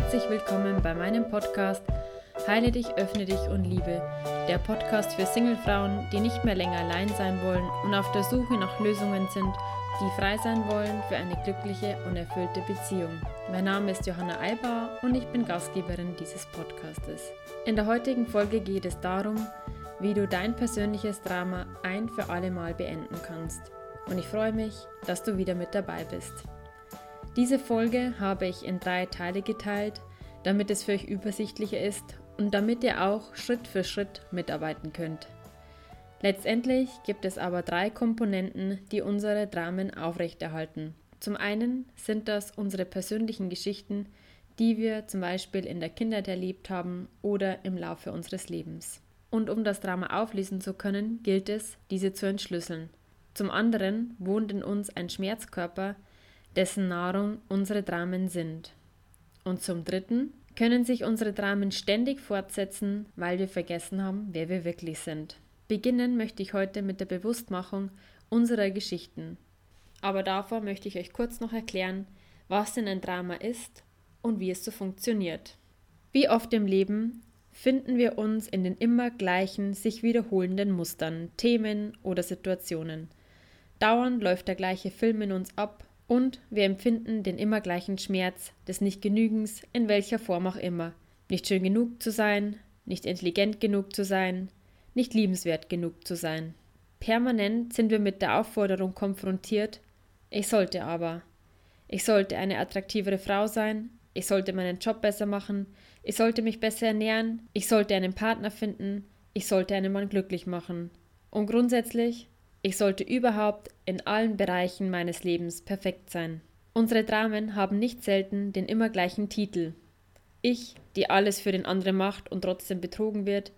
Herzlich willkommen bei meinem Podcast Heile dich, öffne dich und liebe. Der Podcast für Singlefrauen, die nicht mehr länger allein sein wollen und auf der Suche nach Lösungen sind, die frei sein wollen für eine glückliche und erfüllte Beziehung. Mein Name ist Johanna Eibauer und ich bin Gastgeberin dieses Podcastes. In der heutigen Folge geht es darum, wie du dein persönliches Drama ein für alle Mal beenden kannst. Und ich freue mich, dass du wieder mit dabei bist. Diese Folge habe ich in drei Teile geteilt, damit es für euch übersichtlicher ist und damit ihr auch Schritt für Schritt mitarbeiten könnt. Letztendlich gibt es aber drei Komponenten, die unsere Dramen aufrechterhalten. Zum einen sind das unsere persönlichen Geschichten, die wir zum Beispiel in der Kindheit erlebt haben oder im Laufe unseres Lebens. Und um das Drama auflösen zu können, gilt es, diese zu entschlüsseln. Zum anderen wohnt in uns ein Schmerzkörper, dessen Nahrung unsere Dramen sind. Und zum dritten können sich unsere Dramen ständig fortsetzen, weil wir vergessen haben, wer wir wirklich sind. Beginnen möchte ich heute mit der Bewusstmachung unserer Geschichten. Aber davor möchte ich euch kurz noch erklären, was denn ein Drama ist und wie es so funktioniert. Wie oft im Leben finden wir uns in den immer gleichen, sich wiederholenden Mustern, Themen oder Situationen. Dauernd läuft der gleiche Film in uns ab und wir empfinden den immer gleichen Schmerz des Nichtgenügens in welcher Form auch immer. Nicht schön genug zu sein, nicht intelligent genug zu sein, nicht liebenswert genug zu sein. Permanent sind wir mit der Aufforderung konfrontiert, ich sollte aber. Ich sollte eine attraktivere Frau sein, ich sollte meinen Job besser machen, ich sollte mich besser ernähren, ich sollte einen Partner finden, ich sollte einen Mann glücklich machen. Und grundsätzlich ich sollte überhaupt in allen Bereichen meines Lebens perfekt sein. Unsere Dramen haben nicht selten den immer gleichen Titel. Ich, die alles für den anderen macht und trotzdem betrogen wird.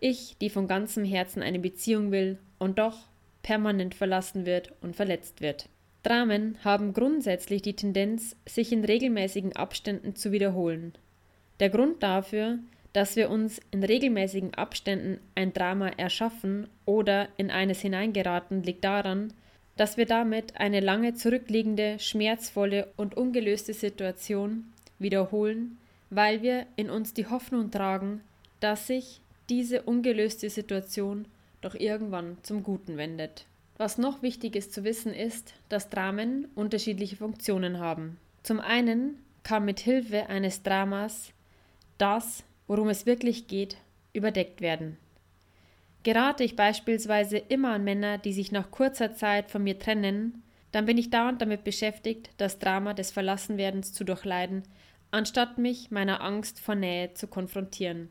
Ich, die von ganzem Herzen eine Beziehung will und doch permanent verlassen wird und verletzt wird. Dramen haben grundsätzlich die Tendenz, sich in regelmäßigen Abständen zu wiederholen. Der Grund dafür dass wir uns in regelmäßigen Abständen ein Drama erschaffen oder in eines hineingeraten, liegt daran, dass wir damit eine lange zurückliegende, schmerzvolle und ungelöste Situation wiederholen, weil wir in uns die Hoffnung tragen, dass sich diese ungelöste Situation doch irgendwann zum Guten wendet. Was noch wichtig ist zu wissen ist, dass Dramen unterschiedliche Funktionen haben. Zum einen kann mit Hilfe eines Dramas das, worum es wirklich geht, überdeckt werden. Gerate ich beispielsweise immer an Männer, die sich nach kurzer Zeit von mir trennen, dann bin ich dauernd damit beschäftigt, das Drama des Verlassenwerdens zu durchleiden, anstatt mich meiner Angst vor Nähe zu konfrontieren.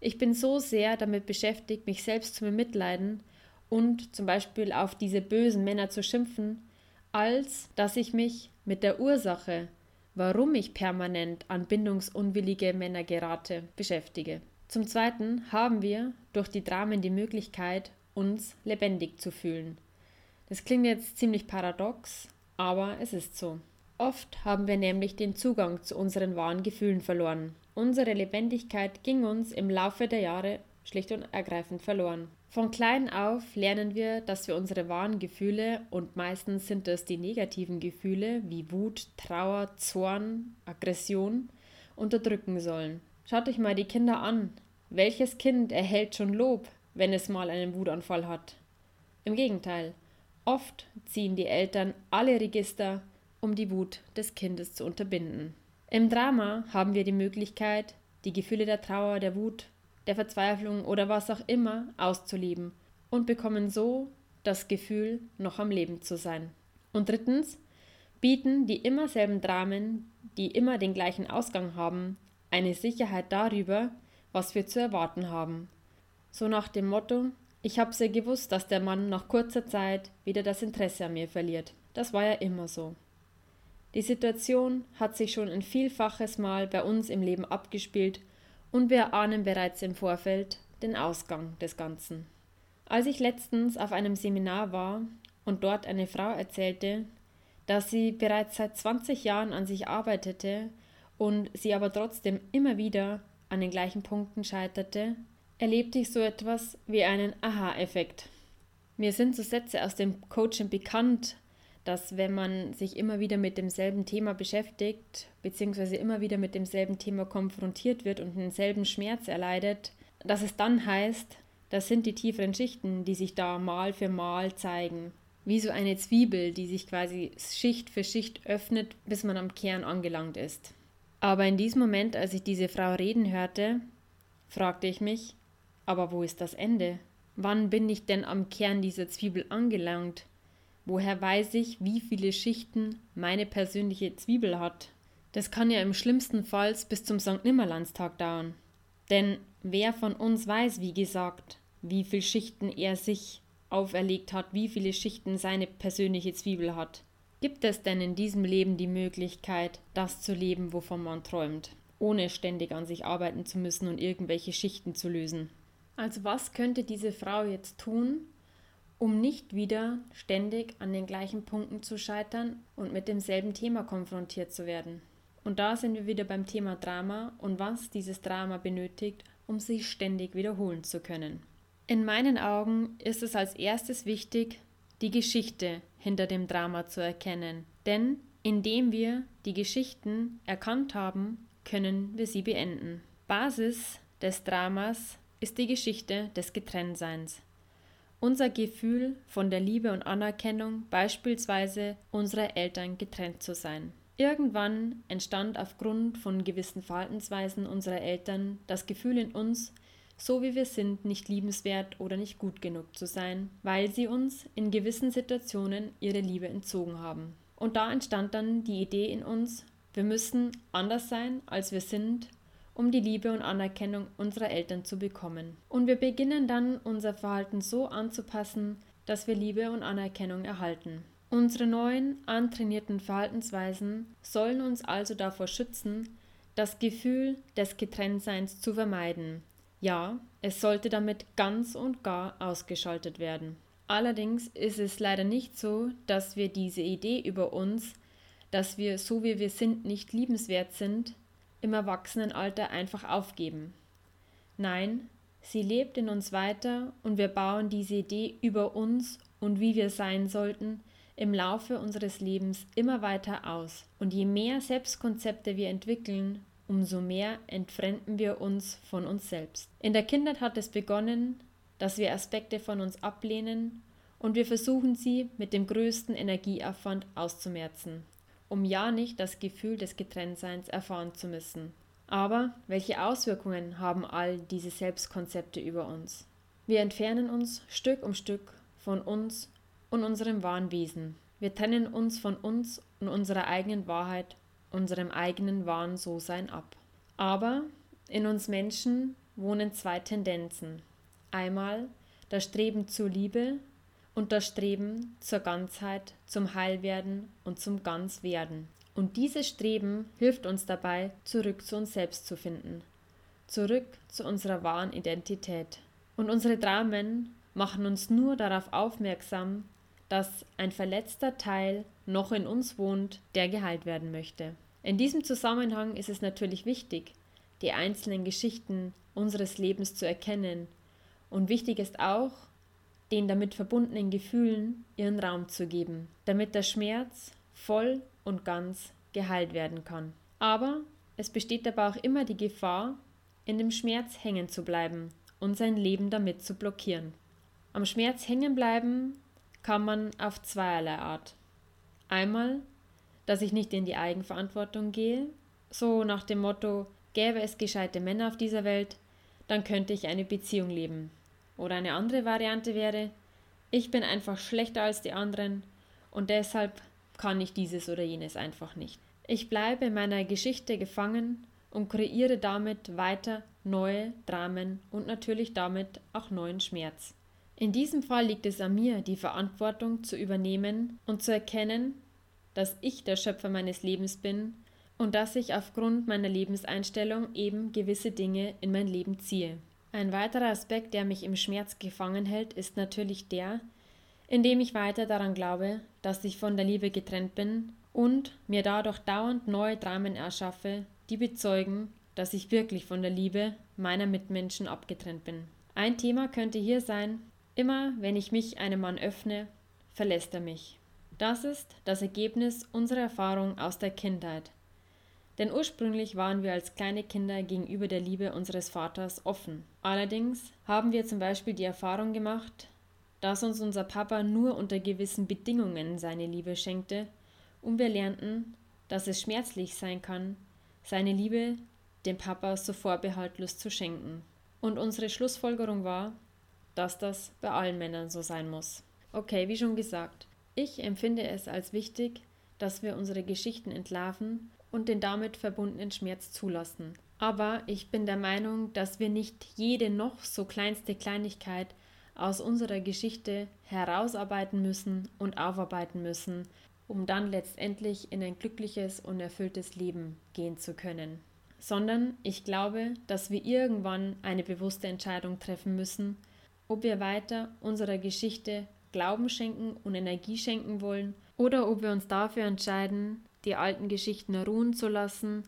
Ich bin so sehr damit beschäftigt, mich selbst zu bemitleiden und zum Beispiel auf diese bösen Männer zu schimpfen, als dass ich mich mit der Ursache warum ich permanent an bindungsunwillige Männer gerate, beschäftige. Zum Zweiten haben wir durch die Dramen die Möglichkeit, uns lebendig zu fühlen. Das klingt jetzt ziemlich paradox, aber es ist so. Oft haben wir nämlich den Zugang zu unseren wahren Gefühlen verloren. Unsere Lebendigkeit ging uns im Laufe der Jahre schlicht und ergreifend verloren. Von klein auf lernen wir, dass wir unsere wahren Gefühle, und meistens sind es die negativen Gefühle wie Wut, Trauer, Zorn, Aggression, unterdrücken sollen. Schaut euch mal die Kinder an. Welches Kind erhält schon Lob, wenn es mal einen Wutanfall hat? Im Gegenteil, oft ziehen die Eltern alle Register, um die Wut des Kindes zu unterbinden. Im Drama haben wir die Möglichkeit, die Gefühle der Trauer, der Wut, der Verzweiflung oder was auch immer auszuleben und bekommen so das Gefühl, noch am Leben zu sein. Und drittens bieten die immer selben Dramen, die immer den gleichen Ausgang haben, eine Sicherheit darüber, was wir zu erwarten haben. So nach dem Motto, ich hab's ja gewusst, dass der Mann nach kurzer Zeit wieder das Interesse an mir verliert. Das war ja immer so. Die Situation hat sich schon ein vielfaches Mal bei uns im Leben abgespielt und wir ahnen bereits im Vorfeld den Ausgang des Ganzen. Als ich letztens auf einem Seminar war und dort eine Frau erzählte, dass sie bereits seit 20 Jahren an sich arbeitete und sie aber trotzdem immer wieder an den gleichen Punkten scheiterte, erlebte ich so etwas wie einen Aha-Effekt. Mir sind so Sätze aus dem Coaching bekannt, dass wenn man sich immer wieder mit demselben Thema beschäftigt, beziehungsweise immer wieder mit demselben Thema konfrontiert wird und denselben Schmerz erleidet, dass es dann heißt, das sind die tieferen Schichten, die sich da Mal für Mal zeigen. Wie so eine Zwiebel, die sich quasi Schicht für Schicht öffnet, bis man am Kern angelangt ist. Aber in diesem Moment, als ich diese Frau reden hörte, fragte ich mich, aber wo ist das Ende? Wann bin ich denn am Kern dieser Zwiebel angelangt? Woher weiß ich, wie viele Schichten meine persönliche Zwiebel hat? Das kann ja im schlimmsten Fall bis zum St. Nimmerlandstag dauern. Denn wer von uns weiß, wie gesagt, wie viele Schichten er sich auferlegt hat, wie viele Schichten seine persönliche Zwiebel hat? Gibt es denn in diesem Leben die Möglichkeit, das zu leben, wovon man träumt, ohne ständig an sich arbeiten zu müssen und irgendwelche Schichten zu lösen? Also was könnte diese Frau jetzt tun, um nicht wieder ständig an den gleichen Punkten zu scheitern und mit demselben Thema konfrontiert zu werden? Und da sind wir wieder beim Thema Drama und was dieses Drama benötigt, um sich ständig wiederholen zu können. In meinen Augen ist es als erstes wichtig, die Geschichte hinter dem Drama zu erkennen. Denn indem wir die Geschichten erkannt haben, können wir sie beenden. Basis des Dramas ist die Geschichte des Getrenntseins. Unser Gefühl von der Liebe und Anerkennung, beispielsweise unserer Eltern getrennt zu sein. Irgendwann entstand aufgrund von gewissen Verhaltensweisen unserer Eltern das Gefühl in uns, so wie wir sind, nicht liebenswert oder nicht gut genug zu sein, weil sie uns in gewissen Situationen ihre Liebe entzogen haben. Und da entstand dann die Idee in uns, wir müssen anders sein, als wir sind, um die Liebe und Anerkennung unserer Eltern zu bekommen. Und wir beginnen dann unser Verhalten so anzupassen, dass wir Liebe und Anerkennung erhalten. Unsere neuen, antrainierten Verhaltensweisen sollen uns also davor schützen, das Gefühl des Getrenntseins zu vermeiden. Ja, es sollte damit ganz und gar ausgeschaltet werden. Allerdings ist es leider nicht so, dass wir diese Idee über uns, dass wir so wie wir sind nicht liebenswert sind, im Erwachsenenalter einfach aufgeben. Nein, sie lebt in uns weiter und wir bauen diese Idee über uns und wie wir sein sollten im Laufe unseres Lebens immer weiter aus. Und je mehr Selbstkonzepte wir entwickeln, umso mehr entfremden wir uns von uns selbst. In der Kindheit hat es begonnen, dass wir Aspekte von uns ablehnen und wir versuchen sie mit dem größten Energieaufwand auszumerzen um ja nicht das Gefühl des Getrenntseins erfahren zu müssen. Aber welche Auswirkungen haben all diese Selbstkonzepte über uns? Wir entfernen uns Stück um Stück von uns und unserem wahren Wesen. Wir trennen uns von uns und unserer eigenen Wahrheit, unserem eigenen wahren So-Sein ab. Aber in uns Menschen wohnen zwei Tendenzen. Einmal das Streben zur Liebe und das Streben zur Ganzheit, zum Heilwerden und zum Ganzwerden. Und dieses Streben hilft uns dabei, zurück zu uns selbst zu finden, zurück zu unserer wahren Identität. Und unsere Dramen machen uns nur darauf aufmerksam, dass ein verletzter Teil noch in uns wohnt, der geheilt werden möchte. In diesem Zusammenhang ist es natürlich wichtig, die einzelnen Geschichten unseres Lebens zu erkennen. Und wichtig ist auch, den damit verbundenen Gefühlen ihren Raum zu geben, damit der Schmerz voll und ganz geheilt werden kann. Aber es besteht dabei auch immer die Gefahr, in dem Schmerz hängen zu bleiben und sein Leben damit zu blockieren. Am Schmerz hängen bleiben kann man auf zweierlei Art. Einmal, dass ich nicht in die Eigenverantwortung gehe, so nach dem Motto, gäbe es gescheite Männer auf dieser Welt, dann könnte ich eine Beziehung leben. Oder eine andere Variante wäre, ich bin einfach schlechter als die anderen und deshalb kann ich dieses oder jenes einfach nicht. Ich bleibe in meiner Geschichte gefangen und kreiere damit weiter neue Dramen und natürlich damit auch neuen Schmerz. In diesem Fall liegt es an mir, die Verantwortung zu übernehmen und zu erkennen, dass ich der Schöpfer meines Lebens bin und dass ich aufgrund meiner Lebenseinstellung eben gewisse Dinge in mein Leben ziehe. Ein weiterer Aspekt, der mich im Schmerz gefangen hält, ist natürlich der, indem ich weiter daran glaube, dass ich von der Liebe getrennt bin und mir dadurch dauernd neue Dramen erschaffe, die bezeugen, dass ich wirklich von der Liebe meiner Mitmenschen abgetrennt bin. Ein Thema könnte hier sein, immer wenn ich mich einem Mann öffne, verlässt er mich. Das ist das Ergebnis unserer Erfahrung aus der Kindheit. Denn ursprünglich waren wir als kleine Kinder gegenüber der Liebe unseres Vaters offen. Allerdings haben wir zum Beispiel die Erfahrung gemacht, dass uns unser Papa nur unter gewissen Bedingungen seine Liebe schenkte, und wir lernten, dass es schmerzlich sein kann, seine Liebe dem Papa so vorbehaltlos zu schenken. Und unsere Schlussfolgerung war, dass das bei allen Männern so sein muss. Okay, wie schon gesagt, ich empfinde es als wichtig, dass wir unsere Geschichten entlarven und den damit verbundenen Schmerz zulassen. Aber ich bin der Meinung, dass wir nicht jede noch so kleinste Kleinigkeit aus unserer Geschichte herausarbeiten müssen und aufarbeiten müssen, um dann letztendlich in ein glückliches und erfülltes Leben gehen zu können. Sondern ich glaube, dass wir irgendwann eine bewusste Entscheidung treffen müssen, ob wir weiter unserer Geschichte Glauben schenken und Energie schenken wollen oder ob wir uns dafür entscheiden, die alten Geschichten ruhen zu lassen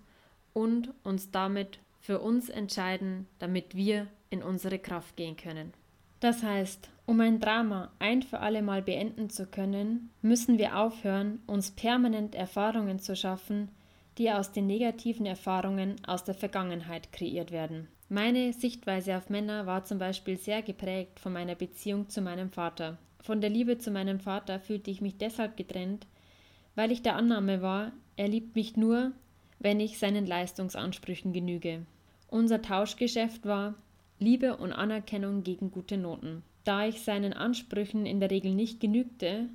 und uns damit für uns entscheiden, damit wir in unsere Kraft gehen können. Das heißt, um ein Drama ein für alle Mal beenden zu können, müssen wir aufhören, uns permanent Erfahrungen zu schaffen, die aus den negativen Erfahrungen aus der Vergangenheit kreiert werden. Meine Sichtweise auf Männer war zum Beispiel sehr geprägt von meiner Beziehung zu meinem Vater. Von der Liebe zu meinem Vater fühlte ich mich deshalb getrennt, weil ich der Annahme war, er liebt mich nur, wenn ich seinen Leistungsansprüchen genüge. Unser Tauschgeschäft war Liebe und Anerkennung gegen gute Noten. Da ich seinen Ansprüchen in der Regel nicht genügte,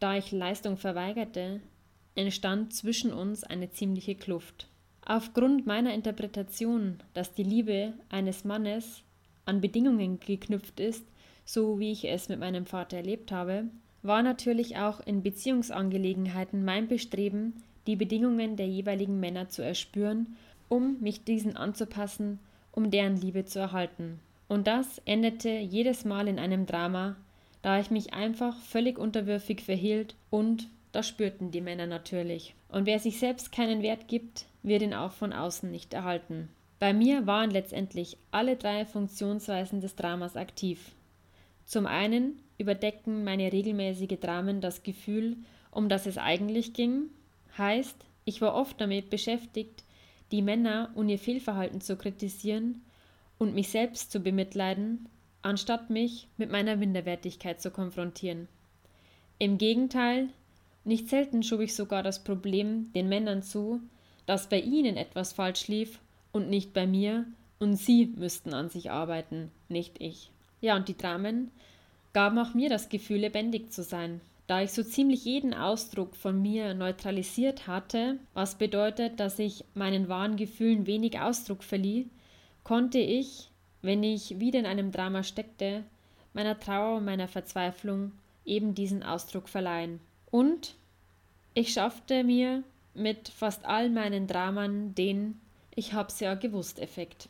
da ich Leistung verweigerte, entstand zwischen uns eine ziemliche Kluft. Aufgrund meiner Interpretation, dass die Liebe eines Mannes an Bedingungen geknüpft ist, so wie ich es mit meinem Vater erlebt habe, war natürlich auch in Beziehungsangelegenheiten mein Bestreben, die Bedingungen der jeweiligen Männer zu erspüren, um mich diesen anzupassen, um deren Liebe zu erhalten. Und das endete jedes Mal in einem Drama, da ich mich einfach völlig unterwürfig verhielt und das spürten die Männer natürlich. Und wer sich selbst keinen Wert gibt, wird ihn auch von außen nicht erhalten. Bei mir waren letztendlich alle drei Funktionsweisen des Dramas aktiv. Zum einen überdeckten meine regelmäßige Dramen das Gefühl, um das es eigentlich ging, heißt, ich war oft damit beschäftigt, die Männer und ihr Fehlverhalten zu kritisieren und mich selbst zu bemitleiden, anstatt mich mit meiner Minderwertigkeit zu konfrontieren. Im Gegenteil, nicht selten schob ich sogar das Problem den Männern zu, dass bei ihnen etwas falsch lief und nicht bei mir, und sie müssten an sich arbeiten, nicht ich. Ja, und die Dramen gaben auch mir das Gefühl, lebendig zu sein, da ich so ziemlich jeden Ausdruck von mir neutralisiert hatte, was bedeutet, dass ich meinen wahren Gefühlen wenig Ausdruck verlieh, konnte ich, wenn ich wieder in einem Drama steckte, meiner Trauer und meiner Verzweiflung eben diesen Ausdruck verleihen. Und ich schaffte mir mit fast all meinen Dramen den Ich hab's ja gewusst Effekt.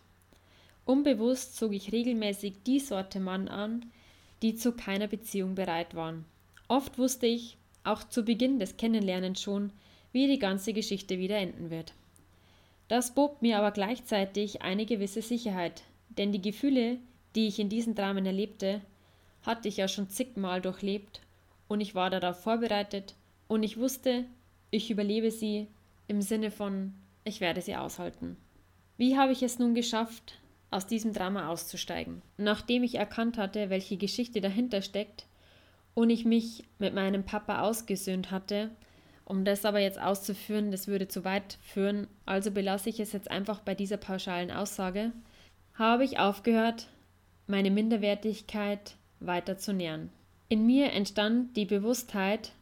Unbewusst zog ich regelmäßig die Sorte Mann an, die zu keiner Beziehung bereit waren. Oft wusste ich, auch zu Beginn des Kennenlernens schon, wie die ganze Geschichte wieder enden wird. Das bot mir aber gleichzeitig eine gewisse Sicherheit, denn die Gefühle, die ich in diesen Dramen erlebte, hatte ich ja schon zigmal durchlebt und ich war darauf vorbereitet und ich wusste, ich überlebe sie im Sinne von, ich werde sie aushalten. Wie habe ich es nun geschafft, aus diesem Drama auszusteigen. Nachdem ich erkannt hatte, welche Geschichte dahinter steckt und ich mich mit meinem Papa ausgesöhnt hatte, um das aber jetzt auszuführen, das würde zu weit führen, also belasse ich es jetzt einfach bei dieser pauschalen Aussage, habe ich aufgehört, meine Minderwertigkeit weiter zu nähern. In mir entstand die Bewusstheit,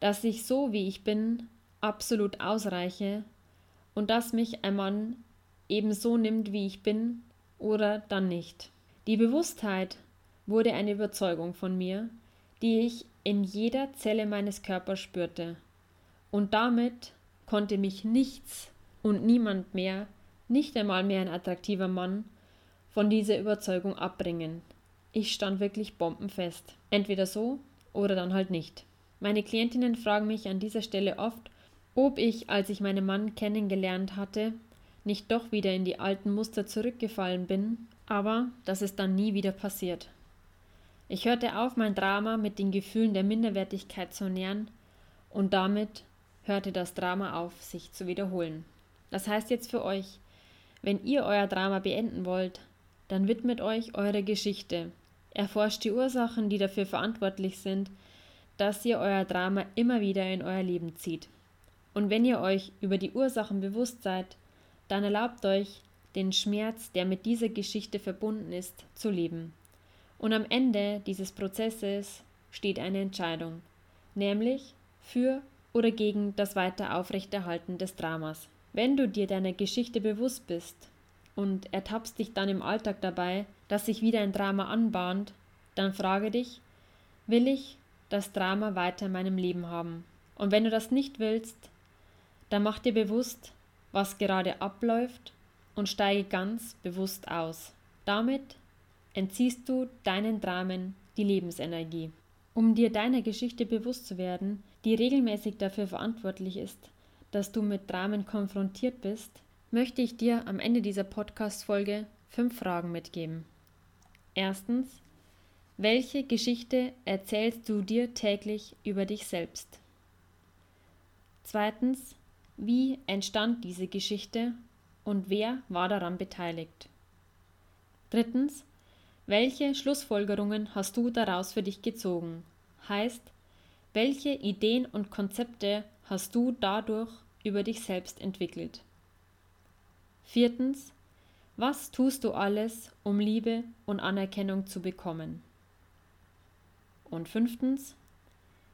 dass ich so wie ich bin absolut ausreiche und dass mich ein Mann ebenso nimmt, wie ich bin, oder dann nicht. Die Bewusstheit wurde eine Überzeugung von mir, die ich in jeder Zelle meines Körpers spürte. Und damit konnte mich nichts und niemand mehr, nicht einmal mehr ein attraktiver Mann, von dieser Überzeugung abbringen. Ich stand wirklich bombenfest. Entweder so oder dann halt nicht. Meine Klientinnen fragen mich an dieser Stelle oft, ob ich, als ich meinen Mann kennengelernt hatte, nicht doch wieder in die alten Muster zurückgefallen bin, aber das ist dann nie wieder passiert. Ich hörte auf, mein Drama mit den Gefühlen der Minderwertigkeit zu nähern Und damit hörte das Drama auf, sich zu wiederholen. Das heißt jetzt für euch, wenn ihr euer Drama beenden wollt, dann widmet euch eure Geschichte. Erforscht die Ursachen, die dafür verantwortlich sind, dass ihr euer Drama immer wieder in euer Leben zieht. Und wenn ihr euch über die Ursachen bewusst seid, dann erlaubt euch, den Schmerz, der mit dieser Geschichte verbunden ist, zu leben. Und am Ende dieses Prozesses steht eine Entscheidung, nämlich für oder gegen das weiter Aufrechterhalten des Dramas. Wenn du dir deiner Geschichte bewusst bist und ertappst dich dann im Alltag dabei, dass sich wieder ein Drama anbahnt, dann frage dich, will ich das Drama weiter in meinem Leben haben? Und wenn du das nicht willst, dann mach dir bewusst, was gerade abläuft und steige ganz bewusst aus. Damit entziehst du deinen Dramen die Lebensenergie. Um dir deiner Geschichte bewusst zu werden, die regelmäßig dafür verantwortlich ist, dass du mit Dramen konfrontiert bist, möchte ich dir am Ende dieser Podcast-Folge fünf Fragen mitgeben. Erstens, welche Geschichte erzählst du dir täglich über dich selbst? Zweitens, wie entstand diese Geschichte und wer war daran beteiligt? Drittens, welche Schlussfolgerungen hast du daraus für dich gezogen? Heißt, welche Ideen und Konzepte hast du dadurch über dich selbst entwickelt? Viertens, was tust du alles, um Liebe und Anerkennung zu bekommen? Und fünftens,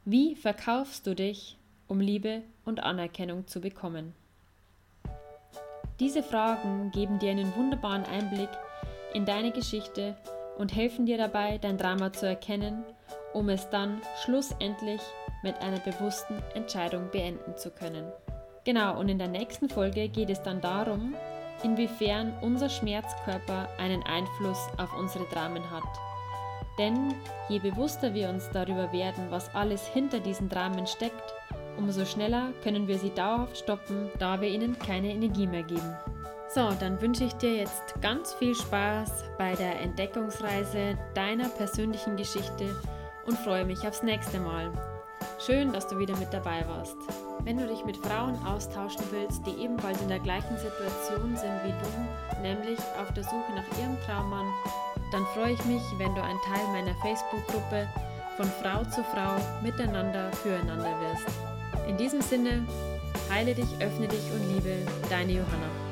wie verkaufst du dich, um Liebe und Anerkennung zu bekommen? Diese Fragen geben dir einen wunderbaren Einblick in deine Geschichte und helfen dir dabei, dein Drama zu erkennen, um es dann schlussendlich mit einer bewussten Entscheidung beenden zu können. Genau, und in der nächsten Folge geht es dann darum, inwiefern unser Schmerzkörper einen Einfluss auf unsere Dramen hat. Denn je bewusster wir uns darüber werden, was alles hinter diesen Dramen steckt, Umso schneller können wir sie dauerhaft stoppen, da wir ihnen keine Energie mehr geben. So, dann wünsche ich dir jetzt ganz viel Spaß bei der Entdeckungsreise deiner persönlichen Geschichte und freue mich aufs nächste Mal. Schön, dass du wieder mit dabei warst. Wenn du dich mit Frauen austauschen willst, die ebenfalls in der gleichen Situation sind wie du, nämlich auf der Suche nach ihrem Traummann, dann freue ich mich, wenn du ein Teil meiner Facebook-Gruppe von Frau zu Frau miteinander füreinander wirst. In diesem Sinne, heile dich, öffne dich und liebe deine Johanna.